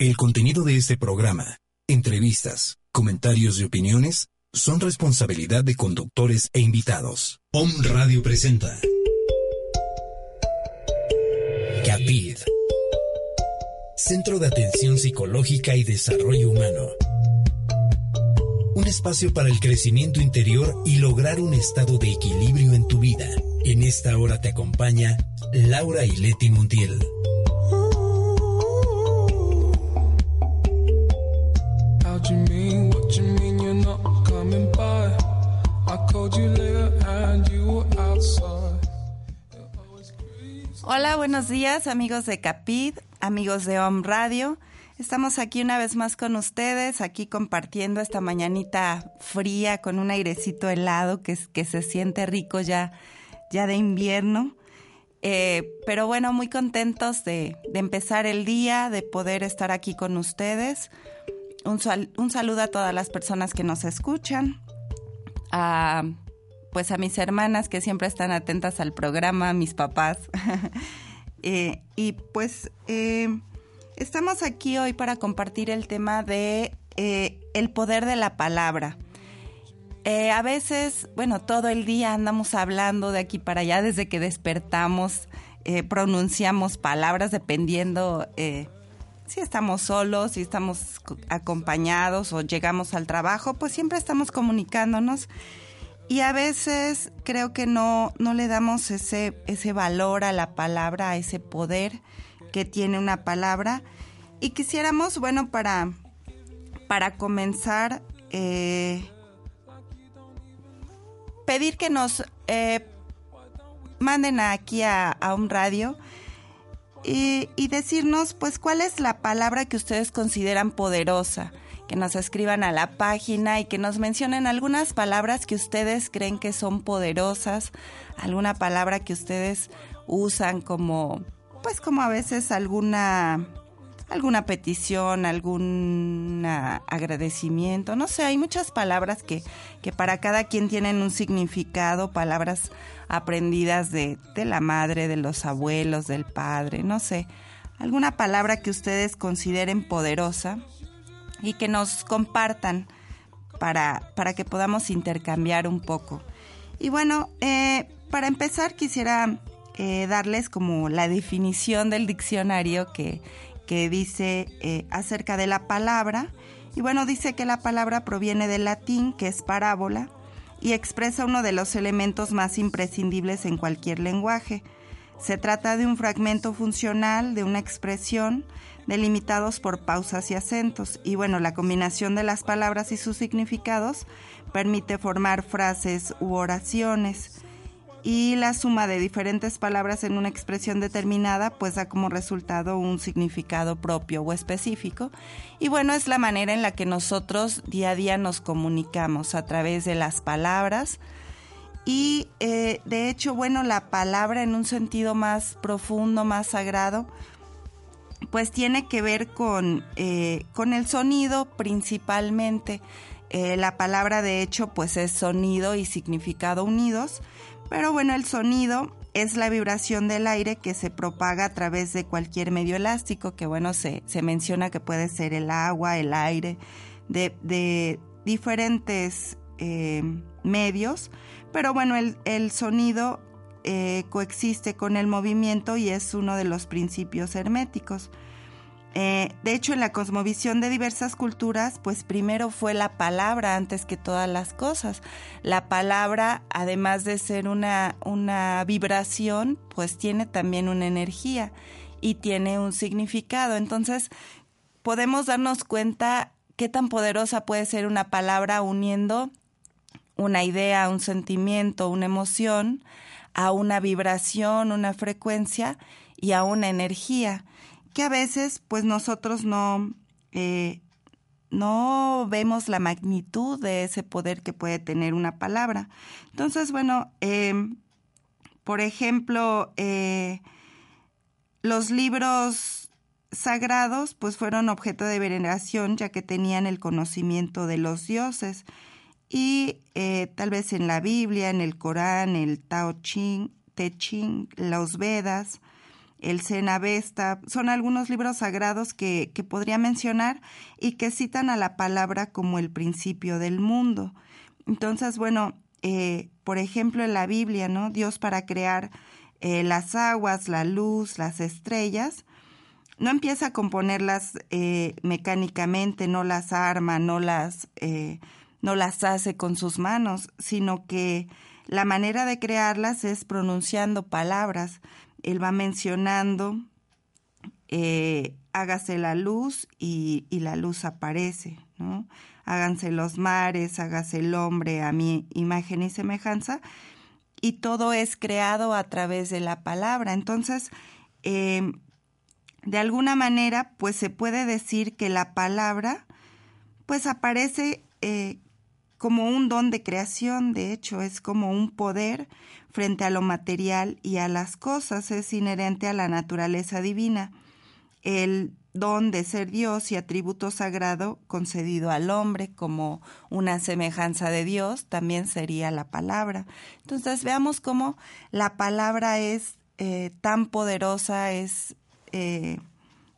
El contenido de este programa, entrevistas, comentarios y opiniones son responsabilidad de conductores e invitados. Om Radio presenta CAPID Centro de Atención Psicológica y Desarrollo Humano. Un espacio para el crecimiento interior y lograr un estado de equilibrio en tu vida. En esta hora te acompaña Laura Hola, buenos días amigos de Capid, amigos de Home Radio. Estamos aquí una vez más con ustedes, aquí compartiendo esta mañanita fría con un airecito helado que, que se siente rico ya, ya de invierno. Eh, pero bueno, muy contentos de, empezar el día, de poder estar aquí con ustedes. Un, saludo a todas las personas que nos escuchan, a pues a mis hermanas que siempre están atentas al programa, a mis papás. Eh, y pues eh, estamos aquí hoy para compartir el tema de eh, el poder de la palabra. a veces, bueno, todo el día andamos hablando de aquí para allá desde que despertamos, pronunciamos palabras dependiendo si estamos solos, si estamos acompañados o llegamos al trabajo, pues siempre estamos comunicándonos y a veces creo que no, no le damos ese, ese valor a la palabra, a ese poder que tiene una palabra. Y quisiéramos, bueno, para, para comenzar, eh, pedir que nos eh, manden aquí a, a un radio y, y decirnos, pues, cuál es la palabra que ustedes consideran poderosa que nos escriban a la página y que nos mencionen algunas palabras que ustedes creen que son poderosas, alguna palabra que ustedes usan como, pues como a veces alguna alguna petición, algún agradecimiento, no sé, hay muchas palabras que, que para cada quien tienen un significado, palabras aprendidas de, de la madre, de los abuelos, del padre, no sé, alguna palabra que ustedes consideren poderosa y que nos compartan para, para que podamos intercambiar un poco. Y bueno, eh, para empezar quisiera eh, darles como la definición del diccionario que, que dice eh, acerca de la palabra. Y bueno, dice que la palabra proviene del latín, que es parábola, y expresa uno de los elementos más imprescindibles en cualquier lenguaje. Se trata de un fragmento funcional de una expresión delimitados por pausas y acentos. Y bueno, la combinación de las palabras y sus significados permite formar frases u oraciones. Y la suma de diferentes palabras en una expresión determinada pues da como resultado un significado propio o específico. Y bueno, es la manera en la que nosotros día a día nos comunicamos a través de las palabras. Y eh, de hecho, bueno, la palabra en un sentido más profundo, más sagrado, pues tiene que ver con, eh, con el sonido principalmente. Eh, la palabra de hecho pues es sonido y significado unidos, pero bueno, el sonido es la vibración del aire que se propaga a través de cualquier medio elástico, que bueno, se, se menciona que puede ser el agua, el aire, de, de diferentes eh, medios, pero bueno, el, el sonido eh, coexiste con el movimiento y es uno de los principios herméticos. Eh, de hecho, en la cosmovisión de diversas culturas, pues primero fue la palabra antes que todas las cosas. La palabra, además de ser una, una vibración, pues tiene también una energía y tiene un significado. Entonces, podemos darnos cuenta qué tan poderosa puede ser una palabra uniendo una idea, un sentimiento, una emoción a una vibración, una frecuencia y a una energía que a veces pues nosotros no, eh, no vemos la magnitud de ese poder que puede tener una palabra. Entonces, bueno, em, por ejemplo, eh, los libros sagrados pues fueron objeto de veneración ya que tenían el conocimiento de los dioses y eh, tal vez en la Biblia, en el Corán, el Tao Ching, Te Ching, los Vedas, el Cenavesta, son algunos libros sagrados que, que podría mencionar y que citan a la palabra como el principio del mundo. Entonces, bueno, eh, por ejemplo, en la Biblia, ¿no? Dios para crear eh, las aguas, la luz, las estrellas, no empieza a componerlas eh, mecánicamente, no las arma, no las, no las hace con sus manos, sino que la manera de crearlas es pronunciando palabras. Él va mencionando, hágase la luz y, y la luz aparece, ¿no? háganse los mares, hágase el hombre a mi imagen y semejanza, y todo es creado a través de la palabra. Entonces, em, de alguna manera, pues se puede decir que la palabra, pues aparece eh, como un don de creación, de hecho, es como un poder frente a lo material y a las cosas, es inherente a la naturaleza divina. El don de ser Dios y atributo sagrado concedido al hombre como una semejanza de Dios, también sería la palabra. Entonces veamos cómo la palabra es eh, tan poderosa, es eh,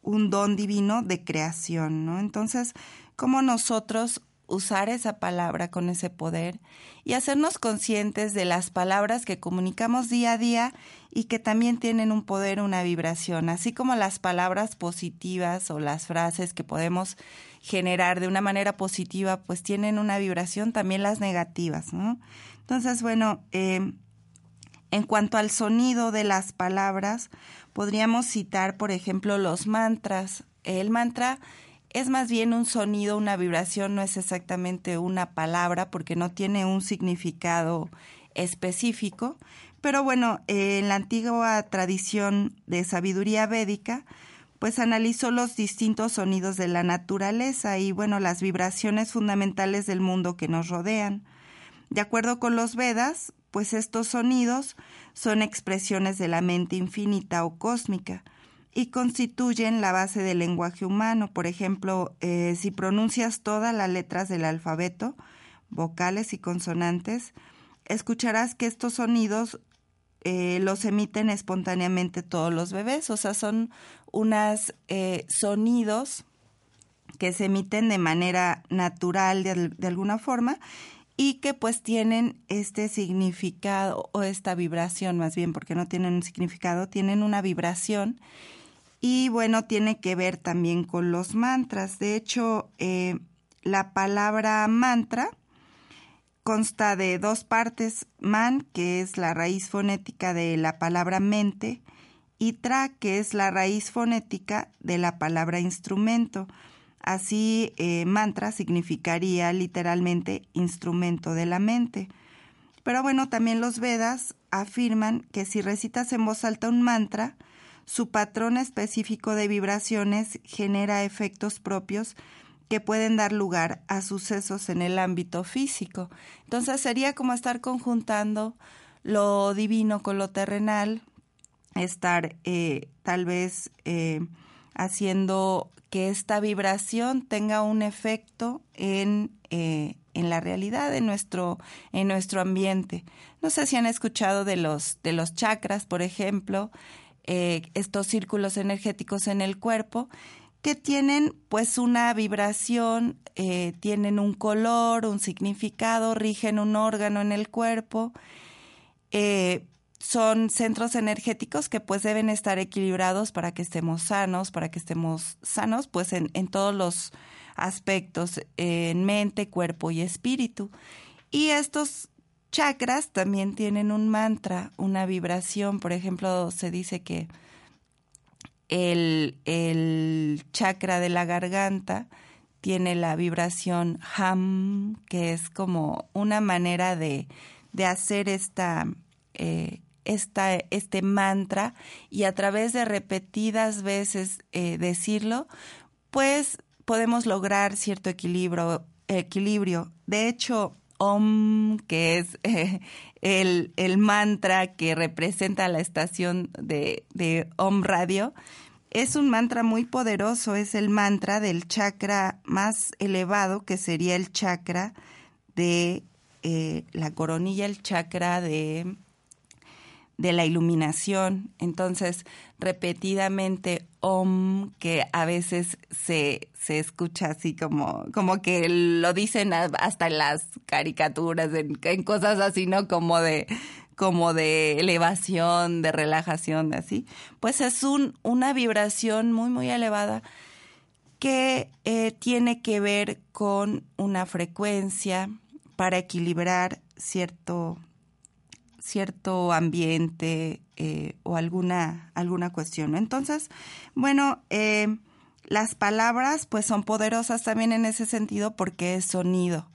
un don divino de creación, ¿no? Entonces, cómo nosotros usar esa palabra con ese poder y hacernos conscientes de las palabras que comunicamos día a día y que también tienen un poder, una vibración, así como las palabras positivas o las frases que podemos generar de una manera positiva, pues tienen una vibración, también las negativas, ¿no? Entonces, bueno, em, en cuanto al sonido de las palabras, podríamos citar, por ejemplo, los mantras. El mantra es más bien un sonido, una vibración, no es exactamente una palabra porque no tiene un significado específico. Pero bueno, en la antigua tradición de sabiduría védica, pues analizó los distintos sonidos de la naturaleza y bueno, las vibraciones fundamentales del mundo que nos rodean. De acuerdo con los Vedas, pues estos sonidos son expresiones de la mente infinita o cósmica y constituyen la base del lenguaje humano. Por ejemplo, eh, si pronuncias todas las letras del alfabeto, vocales y consonantes, escucharás que estos sonidos eh, los emiten espontáneamente todos los bebés, o sea, son unos eh, sonidos que se emiten de manera natural de, de alguna forma y que pues tienen este significado o esta vibración más bien, porque no tienen un significado, tienen una vibración y bueno, tiene que ver también con los mantras. De hecho, eh, la palabra mantra consta de dos partes, man, que es la raíz fonética de la palabra mente, y tra, que es la raíz fonética de la palabra instrumento. Así, eh, mantra significaría literalmente instrumento de la mente. Pero bueno, también los Vedas afirman que si recitas en voz alta un mantra, su patrón específico de vibraciones genera efectos propios que pueden dar lugar a sucesos en el ámbito físico. Entonces sería como estar conjuntando lo divino con lo terrenal, estar eh, tal vez eh, haciendo que esta vibración tenga un efecto en, eh, en la realidad, en nuestro, en nuestro ambiente. No sé si han escuchado de los, de los chakras, por ejemplo, eh, estos círculos energéticos en el cuerpo que tienen pues una vibración, eh, tienen un color, un significado, rigen un órgano en el cuerpo. Eh, son centros energéticos que pues deben estar equilibrados para que estemos sanos, para que estemos sanos pues en, en todos los aspectos, en mente, cuerpo y espíritu. Y estos chakras también tienen un mantra, una vibración. Por ejemplo, se dice que el, el chakra de la garganta tiene la vibración ham, que es como una manera de, de hacer esta, eh, esta, este mantra y a través de repetidas veces eh, decirlo, pues podemos lograr cierto equilibrio. equilibrio. De hecho, Om, que es eh, el, el, mantra que representa la estación de, de Om Radio, es un mantra muy poderoso, es el mantra del chakra más elevado, que sería el chakra de eh, la coronilla, el chakra de, de la iluminación. Entonces, repetidamente om, que a veces se, se escucha así como, como que lo dicen hasta en las caricaturas, en, cosas así, ¿no? Como de, como de elevación, de relajación, así. Pues es un, una vibración muy, muy elevada que eh, tiene que ver con una frecuencia para equilibrar cierto cierto ambiente eh, o alguna, alguna cuestión. Entonces, bueno, eh, las palabras pues son poderosas también en ese sentido porque es sonido.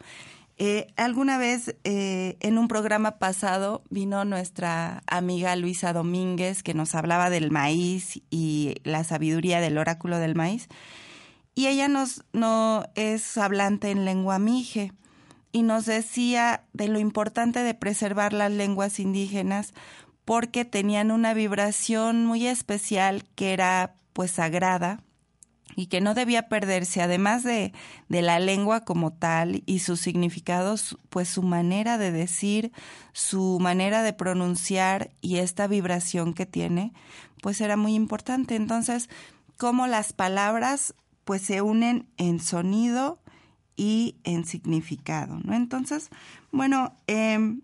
Eh, alguna vez en un programa pasado vino nuestra amiga Luisa Domínguez que nos hablaba del maíz y la sabiduría del oráculo del maíz y ella nos no es hablante en lengua mije y nos decía de lo importante de preservar las lenguas indígenas porque tenían una vibración muy especial que era pues sagrada y que no debía perderse, además de, de, la lengua como tal y sus significados, pues su manera de decir, su manera de pronunciar y esta vibración que tiene, pues era muy importante. Entonces, cómo las palabras pues se unen en sonido y en significado, ¿no? Entonces, bueno, em,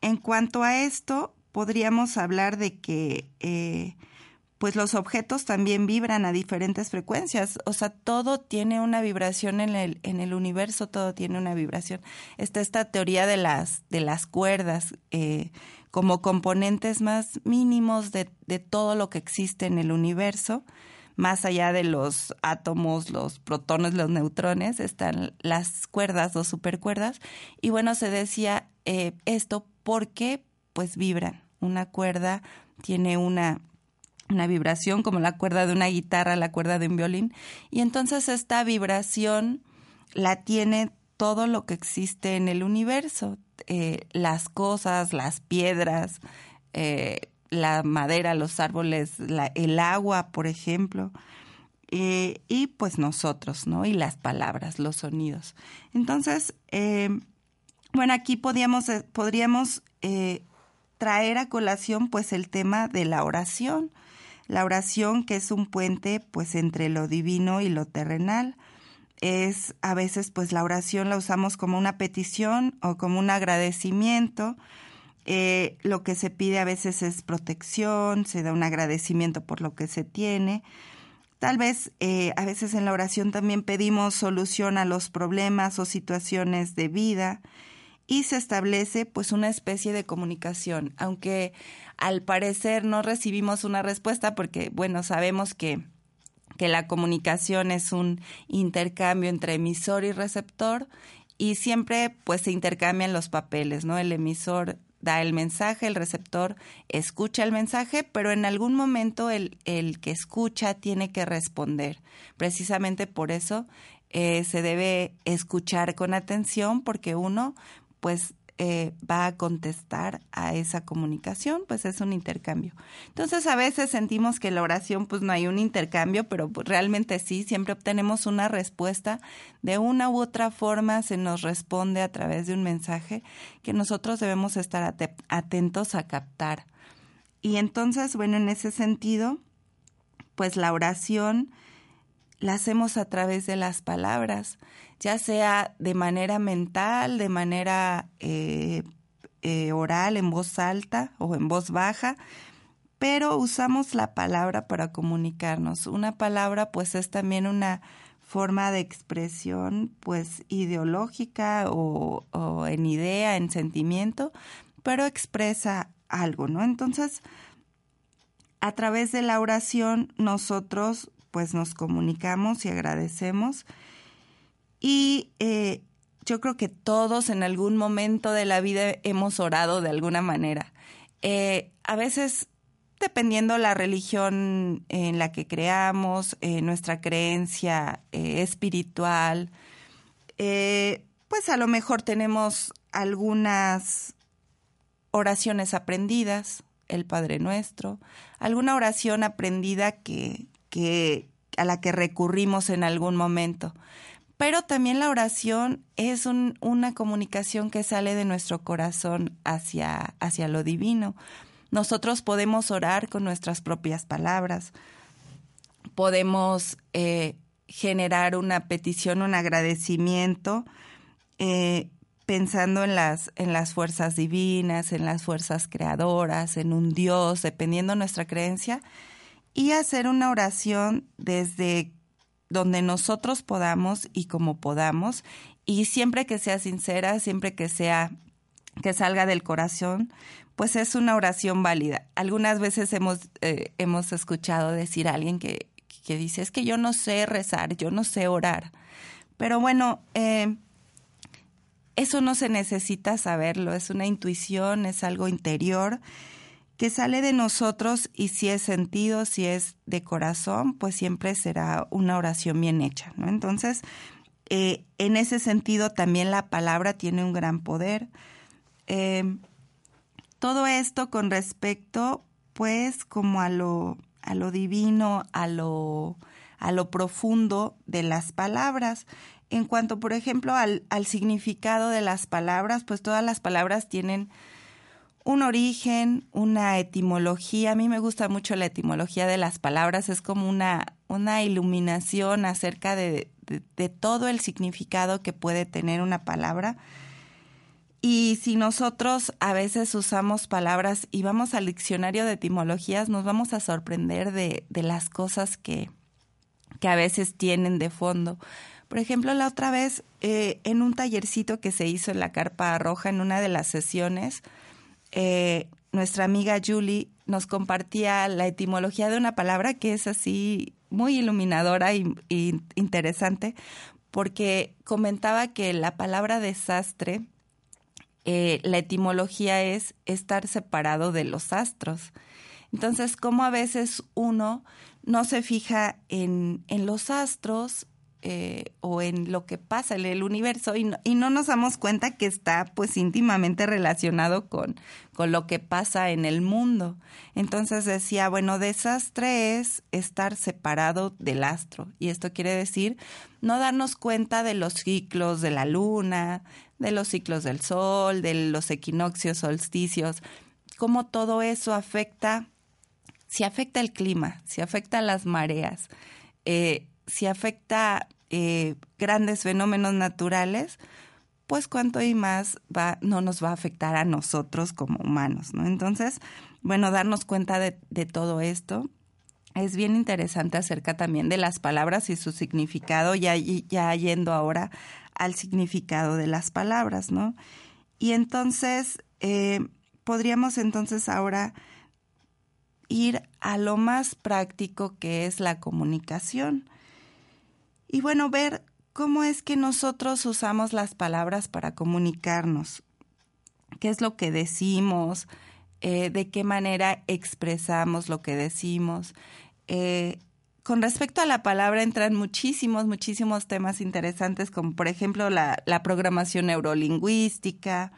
en cuanto a esto, podríamos hablar de que eh, pues los objetos también vibran a diferentes frecuencias, o sea, todo tiene una vibración en el, en el universo, todo tiene una vibración. Está esta teoría de las, de las cuerdas eh, como componentes más mínimos de, de todo lo que existe en el universo más allá de los átomos, los protones, los neutrones, están las cuerdas, dos supercuerdas. Y bueno, se decía eh, esto porque pues vibran. Una cuerda tiene una una vibración como la cuerda de una guitarra, la cuerda de un violín, y entonces esta vibración la tiene todo lo que existe en el universo, eh, las cosas, las piedras, eh, la madera, los árboles, el agua, por ejemplo, eh, y pues nosotros, ¿no? Y las palabras, los sonidos. Entonces, eh, bueno, aquí podríamos, eh, podríamos traer a colación pues el tema de la oración. La oración que es un puente pues entre lo divino y lo terrenal. Es a veces pues la oración la usamos como una petición o como un agradecimiento eh, lo que se pide a veces es protección, se da un agradecimiento por lo que se tiene. Tal vez eh, a veces en la oración también pedimos solución a los problemas o situaciones de vida y se establece pues una especie de comunicación, aunque al parecer no recibimos una respuesta porque bueno, sabemos que que la comunicación es un intercambio entre emisor y receptor y siempre pues se intercambian los papeles, ¿no? El emisor da el mensaje, el receptor escucha el mensaje, pero en algún momento el, el que escucha tiene que responder. Precisamente por eso eh, se debe escuchar con atención porque uno pues eh, va a contestar a esa comunicación, pues es un intercambio. Entonces a veces sentimos que la oración pues no hay un intercambio, pero pues, realmente sí, siempre obtenemos una respuesta de una u otra forma, se nos responde a través de un mensaje que nosotros debemos estar atentos a captar. Y entonces, bueno, en ese sentido, pues la oración la hacemos a través de las palabras ya sea de manera mental, de manera eh, eh, oral, en voz alta o en voz baja, pero usamos la palabra para comunicarnos. Una palabra pues es también una forma de expresión pues ideológica o, o en idea, en sentimiento, pero expresa algo, ¿no? Entonces, a través de la oración nosotros pues nos comunicamos y agradecemos y eh, yo creo que todos en algún momento de la vida hemos orado de alguna manera. Eh, a veces, dependiendo la religión en la que creamos, eh, nuestra creencia espiritual, pues a lo mejor tenemos algunas oraciones aprendidas, el Padre Nuestro, alguna oración aprendida que, que a la que recurrimos en algún momento pero también la oración es una comunicación que sale de nuestro corazón hacia, hacia lo divino. nosotros podemos orar con nuestras propias palabras, podemos eh, generar una petición, un agradecimiento, eh, pensando en las, en las fuerzas divinas, en las fuerzas creadoras, en un Dios, dependiendo de nuestra creencia, y hacer una oración desde donde nosotros podamos y como podamos, y siempre que sea sincera, siempre que sea que salga del corazón, pues es una oración válida. Algunas veces hemos, eh, hemos escuchado decir a alguien que, que dice, es que yo no sé rezar, yo no sé orar. Pero bueno, eh, eso no se necesita saberlo, es una intuición, es algo interior que sale de nosotros y si es sentido, si es de corazón, pues siempre será una oración bien hecha, ¿no? Entonces, eh, en ese sentido también la palabra tiene un gran poder. Eh, todo esto con respecto, pues, como a lo a lo divino, a lo, a lo profundo de las palabras. En cuanto, por ejemplo, al, al significado de las palabras, pues todas las palabras tienen un origen, una etimología. A mí me gusta mucho la etimología de las palabras, es como una, una iluminación acerca de, de todo el significado que puede tener una palabra. Y si nosotros a veces usamos palabras y vamos al diccionario de etimologías, nos vamos a sorprender de, de las cosas que, que a veces tienen de fondo. Por ejemplo, la otra vez, eh, en un tallercito que se hizo en la Carpa Roja, en una de las sesiones, eh, nuestra amiga Julie nos compartía la etimología de una palabra que es así muy iluminadora y, interesante, porque comentaba que la palabra desastre eh, la etimología es estar separado de los astros. Entonces, como a veces uno no se fija en, en los astros eh, o en lo que pasa en el universo y no, y no, nos damos cuenta que está pues íntimamente relacionado con, con lo que pasa en el mundo. Entonces decía, bueno, desastre es estar separado del astro y esto quiere decir no darnos cuenta de los ciclos de la luna, de los ciclos del sol, de los equinoccios, solsticios, cómo todo eso afecta, si afecta el clima, si afecta las mareas, eh, si afecta eh, grandes fenómenos naturales, pues cuánto y más va, no nos va a afectar a nosotros como humanos, ¿no? Entonces, bueno, darnos cuenta de, de todo esto es bien interesante acerca también de las palabras y su significado, ya, ya yendo ahora al significado de las palabras, ¿no? Y entonces, eh, podríamos entonces ahora ir a lo más práctico que es la comunicación. Y bueno, ver cómo es que nosotros usamos las palabras para comunicarnos, qué es lo que decimos, eh, de qué manera expresamos lo que decimos. Eh, con respecto a la palabra entran muchísimos, muchísimos temas interesantes, como por ejemplo la, programación neurolingüística,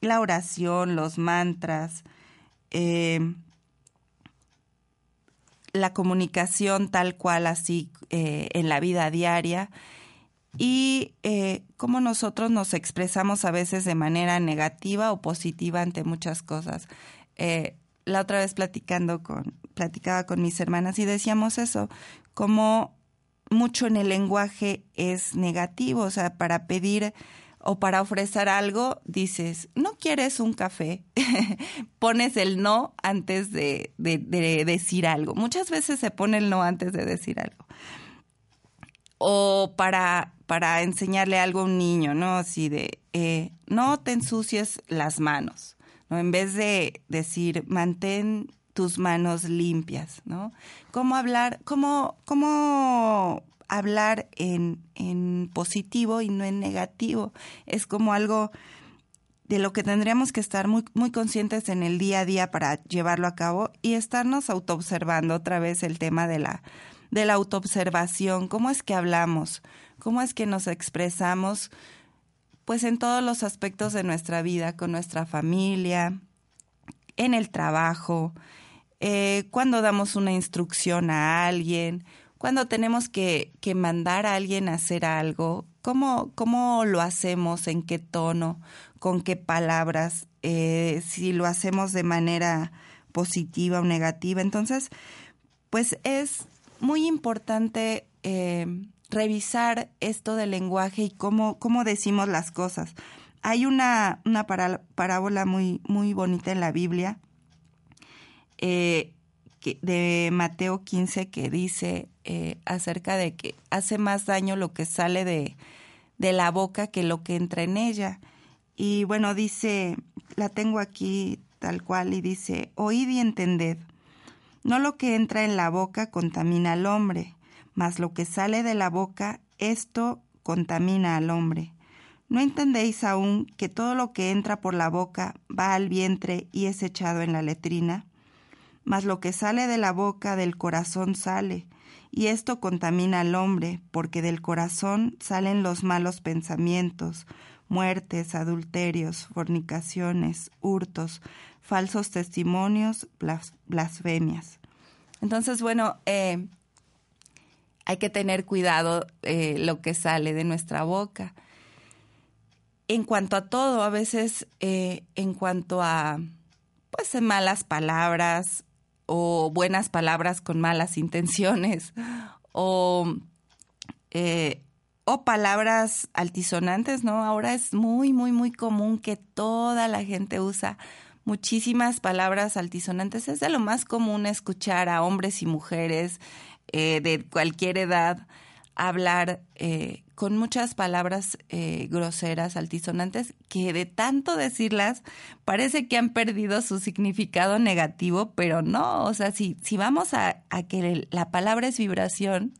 la oración, los mantras, eh, la comunicación tal cual así eh, en la vida diaria y eh, cómo nosotros nos expresamos a veces de manera negativa o positiva ante muchas cosas. Eh, la otra vez platicando con, platicaba con mis hermanas y decíamos eso, como mucho en el lenguaje es negativo, o sea, para pedir o para ofrecer algo, dices, no quieres un café, pones el no antes de, decir algo. Muchas veces se pone el no antes de decir algo. O para, para enseñarle algo a un niño, ¿no? Así de, eh, no te ensucies las manos, ¿no? En vez de decir, mantén tus manos limpias, ¿no? ¿Cómo hablar, cómo, cómo hablar en, en positivo y no en negativo. Es como algo de lo que tendríamos que estar muy, muy conscientes en el día a día para llevarlo a cabo y estarnos autoobservando otra vez el tema de la, de la autoobservación, cómo es que hablamos, cómo es que nos expresamos, pues en todos los aspectos de nuestra vida, con nuestra familia, en el trabajo, eh, cuando damos una instrucción a alguien, cuando tenemos que, que mandar a alguien a hacer algo, ¿cómo, cómo lo hacemos? ¿En qué tono? ¿Con qué palabras? Eh, si lo hacemos de manera positiva o negativa. Entonces, pues es muy importante eh, revisar esto del lenguaje y cómo, cómo decimos las cosas. Hay una, una parábola muy, muy bonita en la Biblia eh, de Mateo 15 que dice eh, acerca de que hace más daño lo que sale de, de la boca que lo que entra en ella. Y bueno, dice, la tengo aquí tal cual y dice, oíd y entended. No lo que entra en la boca contamina al hombre, mas lo que sale de la boca, esto contamina al hombre. ¿No entendéis aún que todo lo que entra por la boca va al vientre y es echado en la letrina? Mas lo que sale de la boca del corazón sale, y esto contamina al hombre, porque del corazón salen los malos pensamientos, muertes, adulterios, fornicaciones, hurtos, falsos testimonios, blasfemias. Entonces, bueno, eh, hay que tener cuidado eh, lo que sale de nuestra boca. En cuanto a todo, a veces eh, en cuanto a pues malas palabras o buenas palabras con malas intenciones o o palabras altisonantes, ¿no? Ahora es muy, muy, muy común que toda la gente usa muchísimas palabras altisonantes. Es de lo más común escuchar a hombres y mujeres eh, de cualquier edad hablar eh, con muchas palabras eh, groseras, altisonantes, que de tanto decirlas parece que han perdido su significado negativo, pero no, o sea, si, si vamos a, a que la palabra es vibración,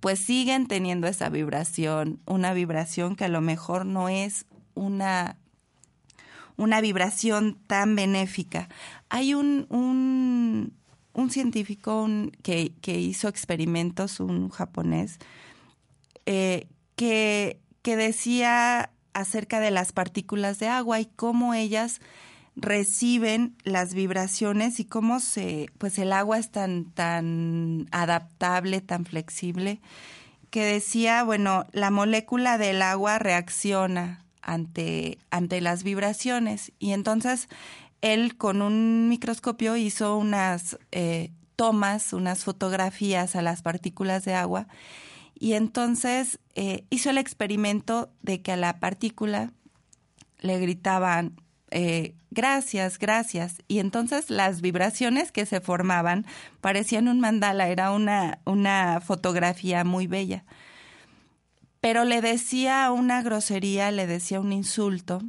pues siguen teniendo esa vibración, una vibración que a lo mejor no es una, una vibración tan benéfica. Hay un, un, científico que, que, hizo experimentos, un japonés, eh, que, que decía acerca de las partículas de agua y cómo ellas reciben las vibraciones y cómo se, pues el agua es tan, tan adaptable, tan flexible, que decía, bueno, la molécula del agua reacciona ante, ante las vibraciones. Y entonces él con un microscopio hizo unas eh, tomas, unas fotografías a las partículas de agua. Y entonces eh, hizo el experimento de que a la partícula le gritaban eh, gracias, gracias. Y entonces las vibraciones que se formaban parecían un mandala, era una, una fotografía muy bella. Pero le decía una grosería, le decía un insulto.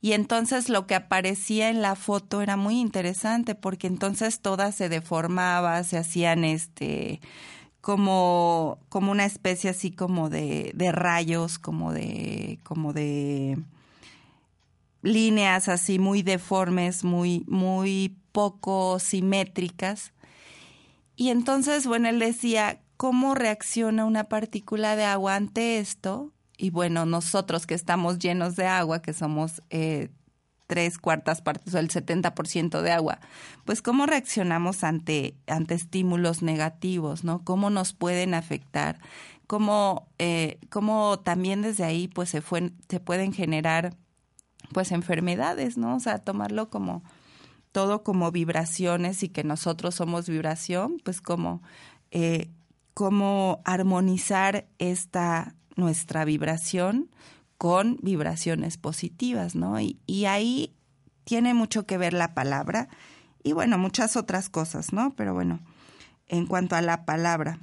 Y entonces lo que aparecía en la foto era muy interesante porque entonces todas se deformaba, se hacían este como, como una especie así como de, de rayos, como de, como de líneas así muy deformes, muy, muy poco simétricas. Y entonces, bueno, él decía, ¿cómo reacciona una partícula de agua ante esto? Y bueno, nosotros que estamos llenos de agua, que somos eh, tres cuartas partes o el 70% de agua, pues cómo reaccionamos ante, ante estímulos negativos, ¿no? ¿Cómo nos pueden afectar? ¿Cómo, eh, cómo también desde ahí pues se, fue, se pueden generar pues enfermedades, ¿no? O sea, tomarlo como todo como vibraciones y que nosotros somos vibración, pues como, eh, armonizar esta nuestra vibración con vibraciones positivas, ¿no? Y, y, ahí tiene mucho que ver la palabra y bueno, muchas otras cosas, ¿no? Pero bueno, en cuanto a la palabra,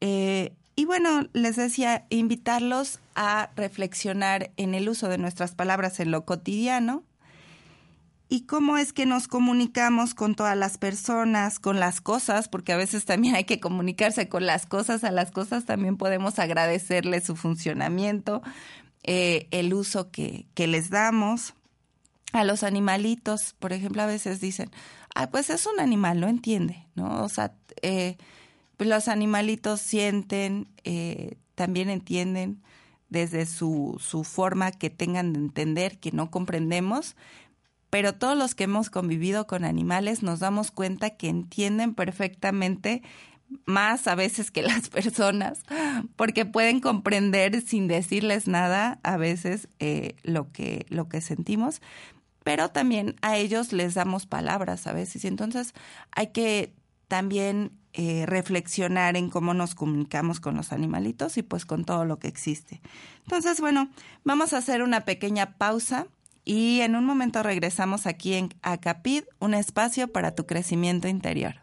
eh, y bueno, les decía, invitarlos a reflexionar en el uso de nuestras palabras en lo cotidiano y cómo es que nos comunicamos con todas las personas, con las cosas, porque a veces también hay que comunicarse con las cosas, a las cosas también podemos agradecerle su funcionamiento, eh, el uso que, que les damos. A los animalitos, por ejemplo, a veces dicen, ah, pues es un animal, lo entiende, ¿no? O sea, eh, pues los animalitos sienten, eh, también entienden desde su, su forma que tengan de entender, que no comprendemos, pero todos los que hemos convivido con animales nos damos cuenta que entienden perfectamente más a veces que las personas, porque pueden comprender sin decirles nada a veces eh, lo, que, lo que sentimos. pero también a ellos les damos palabras a veces y entonces hay que también eh, reflexionar en cómo nos comunicamos con los animalitos y pues con todo lo que existe. Entonces, bueno, vamos a hacer una pequeña pausa y en un momento regresamos aquí en Acapid, un espacio para tu crecimiento interior.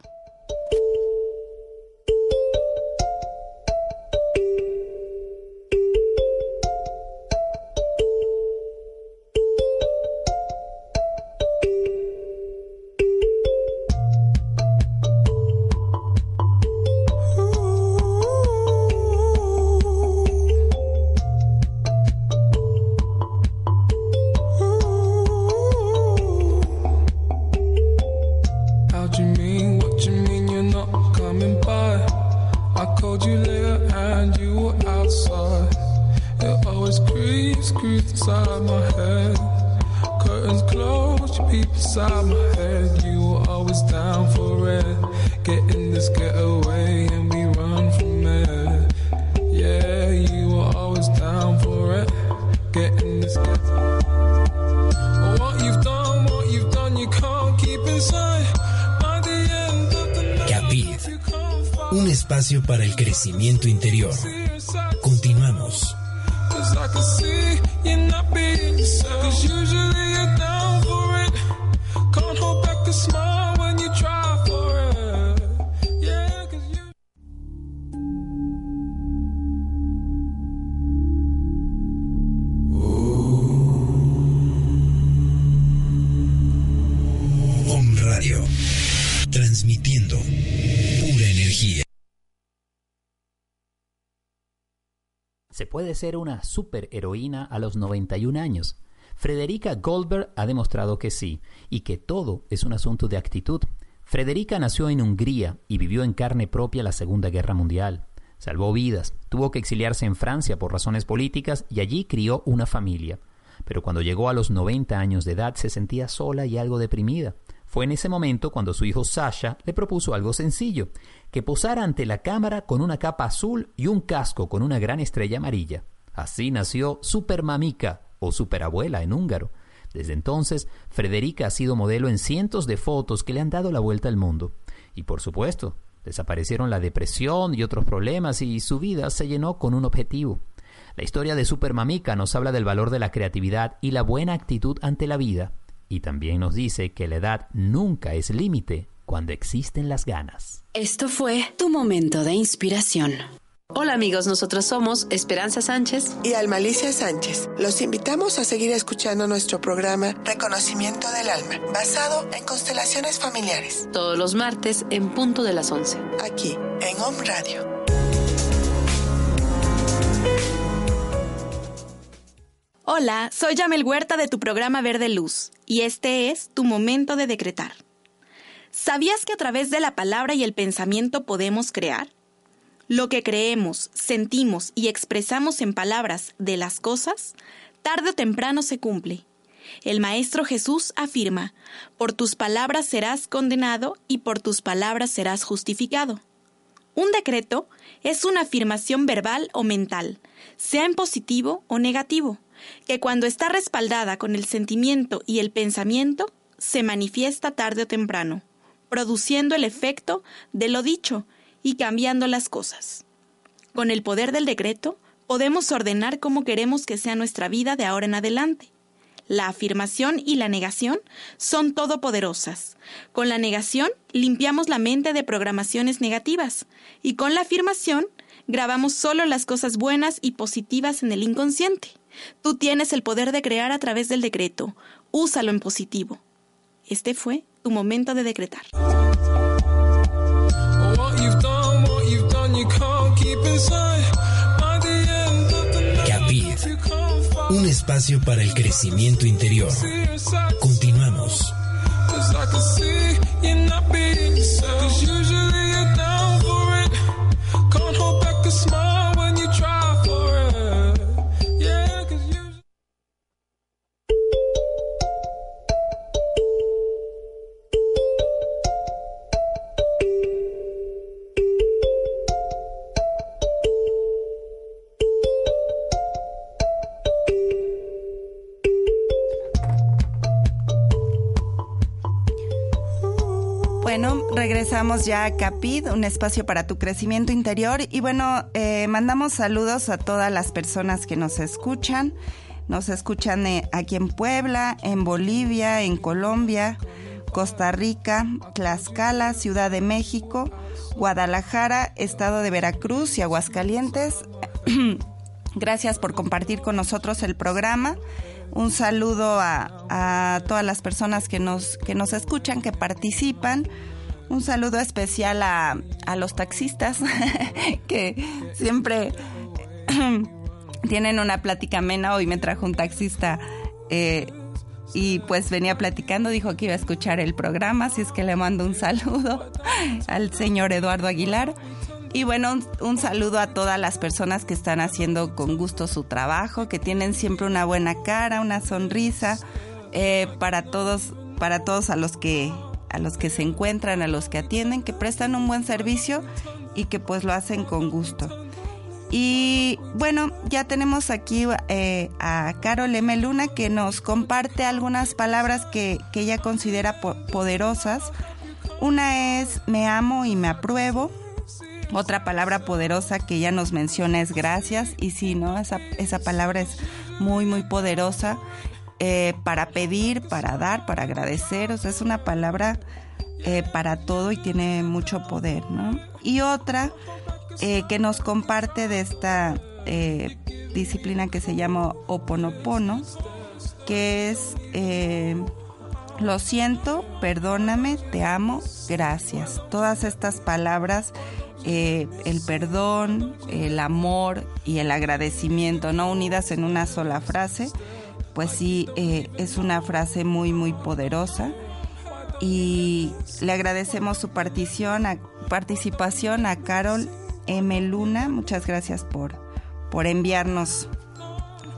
Para el crecimiento interior. Continuamos. Ser una superheroína a los 91 años? Frederica Goldberg ha demostrado que sí, y que todo es un asunto de actitud. Frederica nació en Hungría y vivió en carne propia la Segunda Guerra Mundial. Salvó vidas, tuvo que exiliarse en Francia por razones políticas y allí crió una familia. Pero cuando llegó a los 90 años de edad se sentía sola y algo deprimida. Fue en ese momento cuando su hijo Sasha le propuso algo sencillo, que posara ante la cámara con una capa azul y un casco con una gran estrella amarilla. Así nació Supermamica o Superabuela en húngaro. Desde entonces, Frederica ha sido modelo en cientos de fotos que le han dado la vuelta al mundo. Y por supuesto, desaparecieron la depresión y otros problemas y su vida se llenó con un objetivo. La historia de Supermamica nos habla del valor de la creatividad y la buena actitud ante la vida, y también nos dice que la edad nunca es límite cuando existen las ganas. Esto fue tu momento de inspiración. Hola amigos, nosotros somos Esperanza Sánchez y Almalicia Sánchez. Los invitamos a seguir escuchando nuestro programa Reconocimiento del Alma, basado en constelaciones familiares. Todos los martes en punto de las 11. Aquí, en Home Radio. Hola, soy Yamel Huerta de tu programa Verde Luz y este es tu momento de decretar. ¿Sabías que a través de la palabra y el pensamiento podemos crear? Lo que creemos, sentimos y expresamos en palabras de las cosas, tarde o temprano se cumple. El Maestro Jesús afirma, por tus palabras serás condenado y por tus palabras serás justificado. Un decreto es una afirmación verbal o mental, sea en positivo o negativo que cuando está respaldada con el sentimiento y el pensamiento, se manifiesta tarde o temprano, produciendo el efecto de lo dicho y cambiando las cosas. Con el poder del decreto, podemos ordenar cómo queremos que sea nuestra vida de ahora en adelante. La afirmación y la negación son todopoderosas. Con la negación limpiamos la mente de programaciones negativas y con la afirmación grabamos solo las cosas buenas y positivas en el inconsciente. Tú tienes el poder de crear a través del decreto. Úsalo en positivo. Este fue tu momento de decretar. Capid, un espacio para el crecimiento interior. Continuamos. Regresamos ya a Capid, un espacio para tu crecimiento interior. Y bueno, eh, mandamos saludos a todas las personas que nos escuchan. Nos escuchan eh, aquí en Puebla, en Bolivia, en Colombia, Costa Rica, Tlaxcala, Ciudad de México, Guadalajara, Estado de Veracruz y Aguascalientes. Gracias por compartir con nosotros el programa. Un saludo a, todas las personas que nos, que nos escuchan, que participan. Un saludo especial a, los taxistas que siempre tienen una plática amena. Hoy me trajo un taxista eh, y pues venía platicando, dijo que iba a escuchar el programa, así es que le mando un saludo al señor Eduardo Aguilar. Y bueno, un, saludo a todas las personas que están haciendo con gusto su trabajo, que tienen siempre una buena cara, una sonrisa, eh, para todos, para todos a los que a los que se encuentran, a los que atienden, que prestan un buen servicio y que pues lo hacen con gusto. Y bueno, ya tenemos aquí eh, a Carol M. Luna que nos comparte algunas palabras que, que ella considera poderosas. Una es me amo y me apruebo. Otra palabra poderosa que ella nos menciona es gracias. Y sí, ¿no? Esa, esa palabra es muy, muy poderosa eh, para pedir, para dar, para agradecer. O sea, es una palabra eh, para todo y tiene mucho poder, ¿no? Y otra eh, que nos comparte de esta disciplina que se llama Oponopono, que es lo siento, perdóname, te amo, gracias. Todas estas palabras eh, el perdón, el amor y el agradecimiento, no unidas en una sola frase, pues sí, eh, es una frase muy, muy poderosa. Y le agradecemos su partición, participación a Carol M. Luna. Muchas gracias por, por enviarnos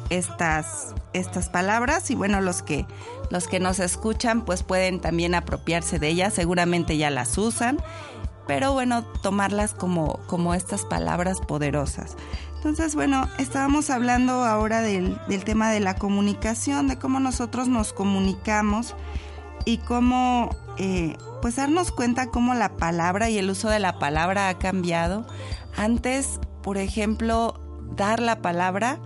estas, estas palabras. Y bueno, los que, los que nos escuchan, pues pueden también apropiarse de ellas. Seguramente ya las usan pero bueno, tomarlas como, como estas palabras poderosas. Entonces, bueno, estábamos hablando ahora del, tema de la comunicación, de cómo nosotros nos comunicamos y cómo, eh, pues darnos cuenta cómo la palabra y el uso de la palabra ha cambiado. Antes, por ejemplo, dar la palabra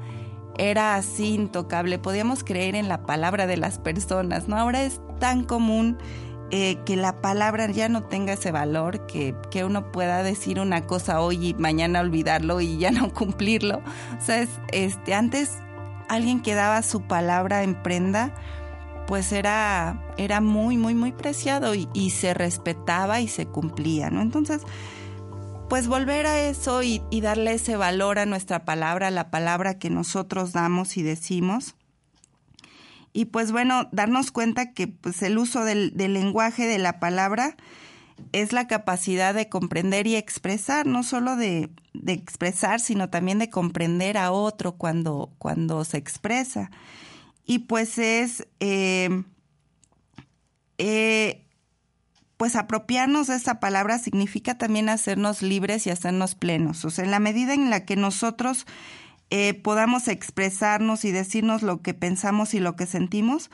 era así intocable, podíamos creer en la palabra de las personas, ¿no? Ahora es tan común eh, que la palabra ya no tenga ese valor, que, que, uno pueda decir una cosa hoy y mañana olvidarlo y ya no cumplirlo. O sea, este, antes alguien que daba su palabra en prenda, pues era, era muy, muy, muy preciado y, y se respetaba y se cumplía, ¿no? Entonces, pues volver a eso y, y darle ese valor a nuestra palabra, a la palabra que nosotros damos y decimos y pues bueno, darnos cuenta que pues el uso del, lenguaje de la palabra es la capacidad de comprender y expresar, no solo de, expresar, sino también de comprender a otro cuando, cuando se expresa. Y pues es, eh, eh, pues apropiarnos de esa palabra significa también hacernos libres y hacernos plenos. O sea, en la medida en la que nosotros eh, podamos expresarnos y decirnos lo que pensamos y lo que sentimos,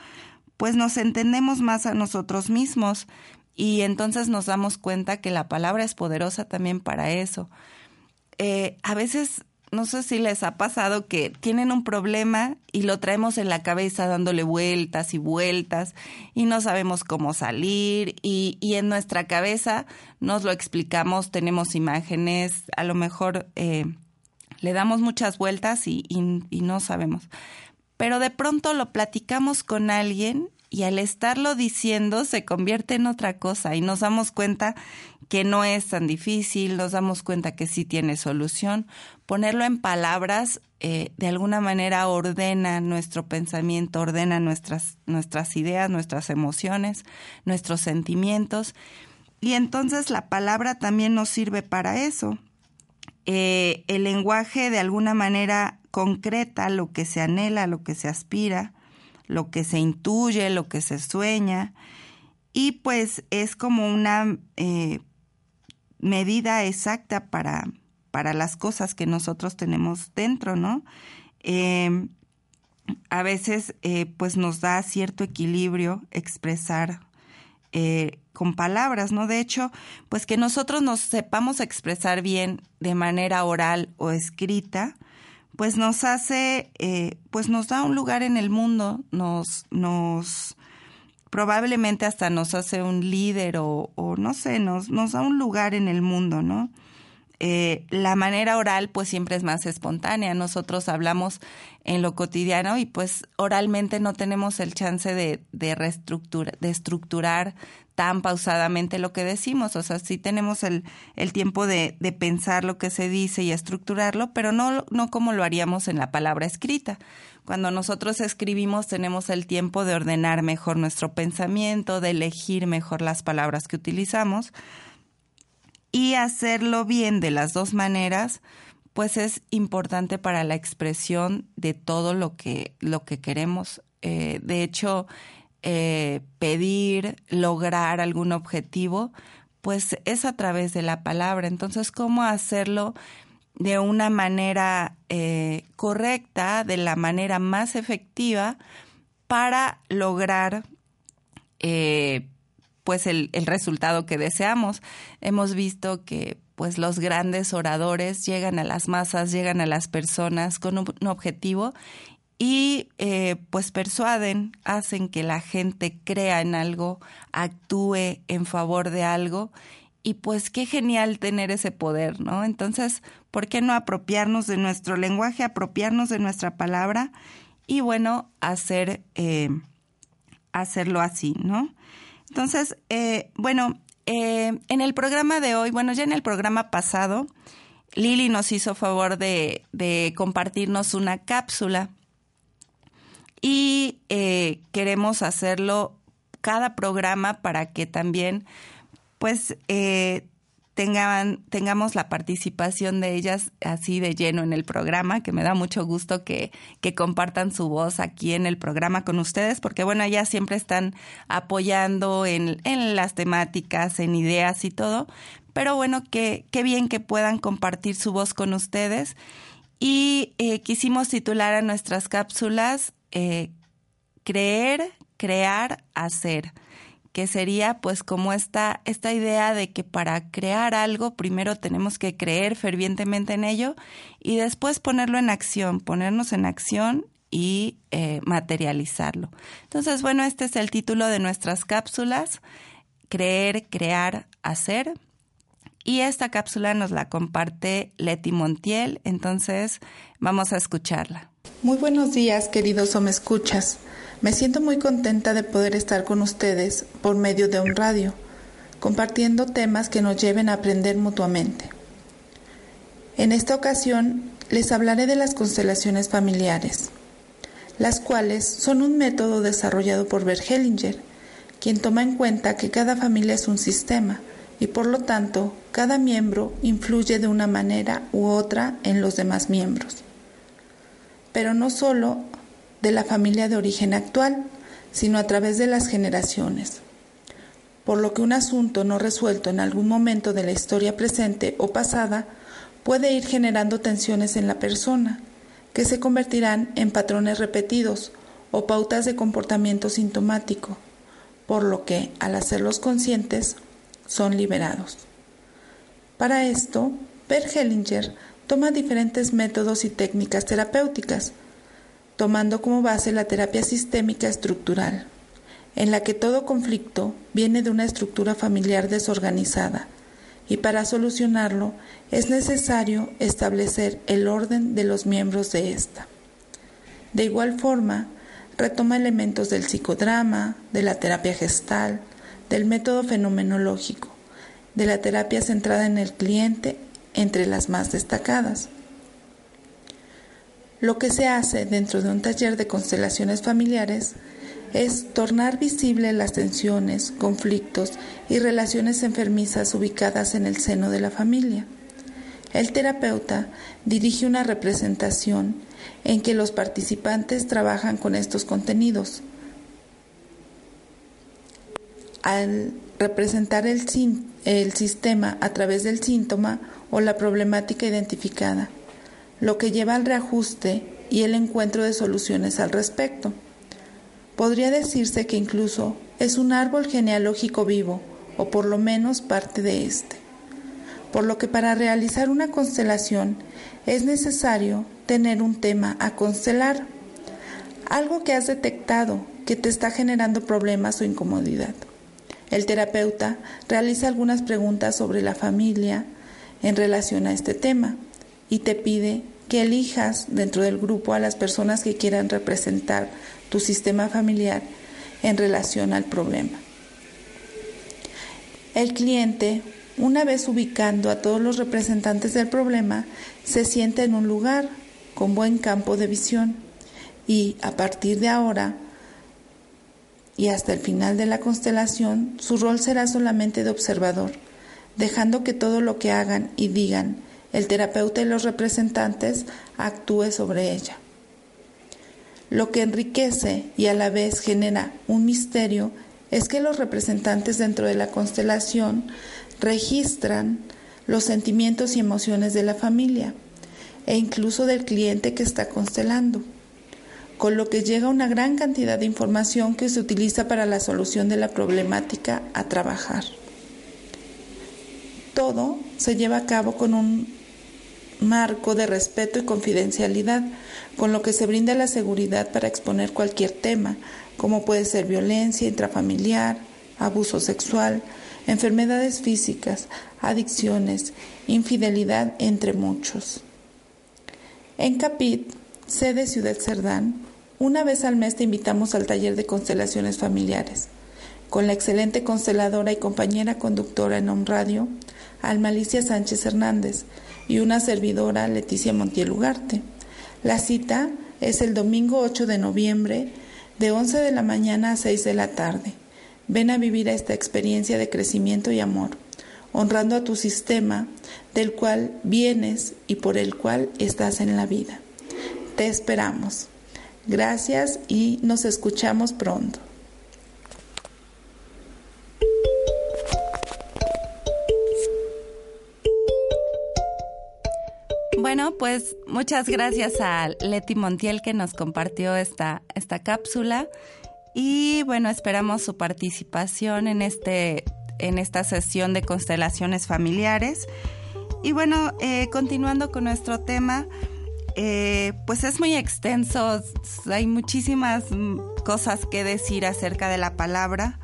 pues nos entendemos más a nosotros mismos y entonces nos damos cuenta que la palabra es poderosa también para eso. Eh, a veces, no sé si les ha pasado que tienen un problema y lo traemos en la cabeza dándole vueltas y vueltas y no sabemos cómo salir y, y en nuestra cabeza nos lo explicamos, tenemos imágenes, a lo mejor... Eh, le damos muchas vueltas y, no sabemos. Pero de pronto lo platicamos con alguien y al estarlo diciendo se convierte en otra cosa y nos damos cuenta que no es tan difícil, nos damos cuenta que sí tiene solución. Ponerlo en palabras eh, de alguna manera ordena nuestro pensamiento, ordena nuestras, nuestras ideas, nuestras emociones, nuestros sentimientos. Y entonces la palabra también nos sirve para eso. Eh, el lenguaje de alguna manera concreta lo que se anhela, lo que se aspira, lo que se intuye, lo que se sueña, y pues es como una eh, medida exacta para, para las cosas que nosotros tenemos dentro, ¿no? Em, a veces eh, pues nos da cierto equilibrio expresar eh, con palabras, ¿no? De hecho, pues que nosotros nos sepamos expresar bien de manera oral o escrita, pues nos hace, eh, pues nos da un lugar en el mundo, nos, nos, probablemente hasta nos hace un líder o, o no sé, nos, nos da un lugar en el mundo, ¿no? Eh, la manera oral pues siempre es más espontánea. Nosotros hablamos en lo cotidiano y pues oralmente no tenemos el chance de, de, de estructurar tan pausadamente lo que decimos. O sea, sí tenemos el, el tiempo de, de, pensar lo que se dice y estructurarlo, pero no, no como lo haríamos en la palabra escrita. Cuando nosotros escribimos tenemos el tiempo de ordenar mejor nuestro pensamiento, de elegir mejor las palabras que utilizamos y hacerlo bien de las dos maneras, pues es importante para la expresión de todo lo que, lo que queremos. Eh, de hecho, eh, pedir, lograr algún objetivo, pues es a través de la palabra. Entonces, ¿cómo hacerlo de una manera eh, correcta, de la manera más efectiva para lograr pues el, el resultado que deseamos. Hemos visto que pues los grandes oradores llegan a las masas, llegan a las personas con un, objetivo y eh, pues persuaden, hacen que la gente crea en algo, actúe en favor de algo y pues qué genial tener ese poder, ¿no? Entonces, ¿por qué no apropiarnos de nuestro lenguaje, apropiarnos de nuestra palabra y bueno, hacer, eh, hacerlo así, ¿no? Entonces, eh, bueno, eh, en el programa de hoy, bueno, ya en el programa pasado, Lili nos hizo favor de, compartirnos una cápsula. Y eh, queremos hacerlo cada programa para que también pues eh, tengan, tengamos la participación de ellas así de lleno en el programa, que me da mucho gusto que, que compartan su voz aquí en el programa con ustedes, porque bueno, ellas siempre están apoyando en, en las temáticas, en ideas y todo, pero bueno, que, qué bien que puedan compartir su voz con ustedes. Y eh, quisimos titular a nuestras cápsulas eh, Creer, Crear, Hacer que sería pues como esta, esta idea de que para crear algo primero tenemos que creer fervientemente en ello y después ponerlo en acción, ponernos en acción y eh, materializarlo. Entonces, bueno, este es el título de nuestras cápsulas, creer, crear, hacer. Y esta cápsula nos la comparte Leti Montiel, entonces vamos a escucharla. Muy buenos días, queridos o me escuchas. Me siento muy contenta de poder estar con ustedes por medio de un radio, compartiendo temas que nos lleven a aprender mutuamente. En esta ocasión les hablaré de las constelaciones familiares, las cuales son un método desarrollado por Bert Hellinger, quien toma en cuenta que cada familia es un sistema y por lo tanto cada miembro influye de una manera u otra en los demás miembros. Pero no solo de la familia de origen actual, sino a través de las generaciones. Por lo que un asunto no resuelto en algún momento de la historia presente o pasada puede ir generando tensiones en la persona, que se convertirán en patrones repetidos o pautas de comportamiento sintomático, por lo que, al hacerlos conscientes, son liberados. Para esto, Per Hellinger toma diferentes métodos y técnicas terapéuticas, tomando como base la terapia sistémica estructural, en la que todo conflicto viene de una estructura familiar desorganizada y para solucionarlo es necesario establecer el orden de los miembros de ésta. De igual forma, retoma elementos del psicodrama, de la terapia gestal, del método fenomenológico, de la terapia centrada en el cliente, entre las más destacadas. Lo que se hace dentro de un taller de constelaciones familiares es tornar visible las tensiones, conflictos y relaciones enfermizas ubicadas en el seno de la familia. El terapeuta dirige una representación en que los participantes trabajan con estos contenidos. Al representar el, el sistema a través del síntoma o la problemática identificada, lo que lleva al reajuste y el encuentro de soluciones al respecto. Podría decirse que incluso es un árbol genealógico vivo, o por lo menos parte de este. Por lo que para realizar una constelación es necesario tener un tema a constelar, algo que has detectado que te está generando problemas o incomodidad. El terapeuta realiza algunas preguntas sobre la familia en relación a este tema y te pide que elijas dentro del grupo a las personas que quieran representar tu sistema familiar en relación al problema. El cliente, una vez ubicando a todos los representantes del problema, se siente en un lugar con buen campo de visión y a partir de ahora y hasta el final de la constelación, su rol será solamente de observador, dejando que todo lo que hagan y digan el terapeuta y los representantes actúe sobre ella. Lo que enriquece y a la vez genera un misterio es que los representantes dentro de la constelación registran los sentimientos y emociones de la familia e incluso del cliente que está constelando, con lo que llega una gran cantidad de información que se utiliza para la solución de la problemática a trabajar. Todo se lleva a cabo con un marco de respeto y confidencialidad, con lo que se brinda la seguridad para exponer cualquier tema, como puede ser violencia intrafamiliar, abuso sexual, enfermedades físicas, adicciones, infidelidad, entre muchos. En Capit, sede Ciudad Cerdán, una vez al mes te invitamos al taller de constelaciones familiares, con la excelente consteladora y compañera conductora en On Radio, Almalicia Sánchez Hernández, y una servidora, Leticia Montiel Ugarte. La cita es el domingo 8 de noviembre, de 11 de la mañana a 6 de la tarde. Ven a vivir esta experiencia de crecimiento y amor, honrando a tu sistema del cual vienes y por el cual estás en la vida. Te esperamos. Gracias y nos escuchamos pronto. Bueno, pues muchas gracias a Leti Montiel que nos compartió esta, esta cápsula y bueno, esperamos su participación en, este, en esta sesión de constelaciones familiares. Y bueno, eh, continuando con nuestro tema, eh, pues es muy extenso, hay muchísimas cosas que decir acerca de la palabra.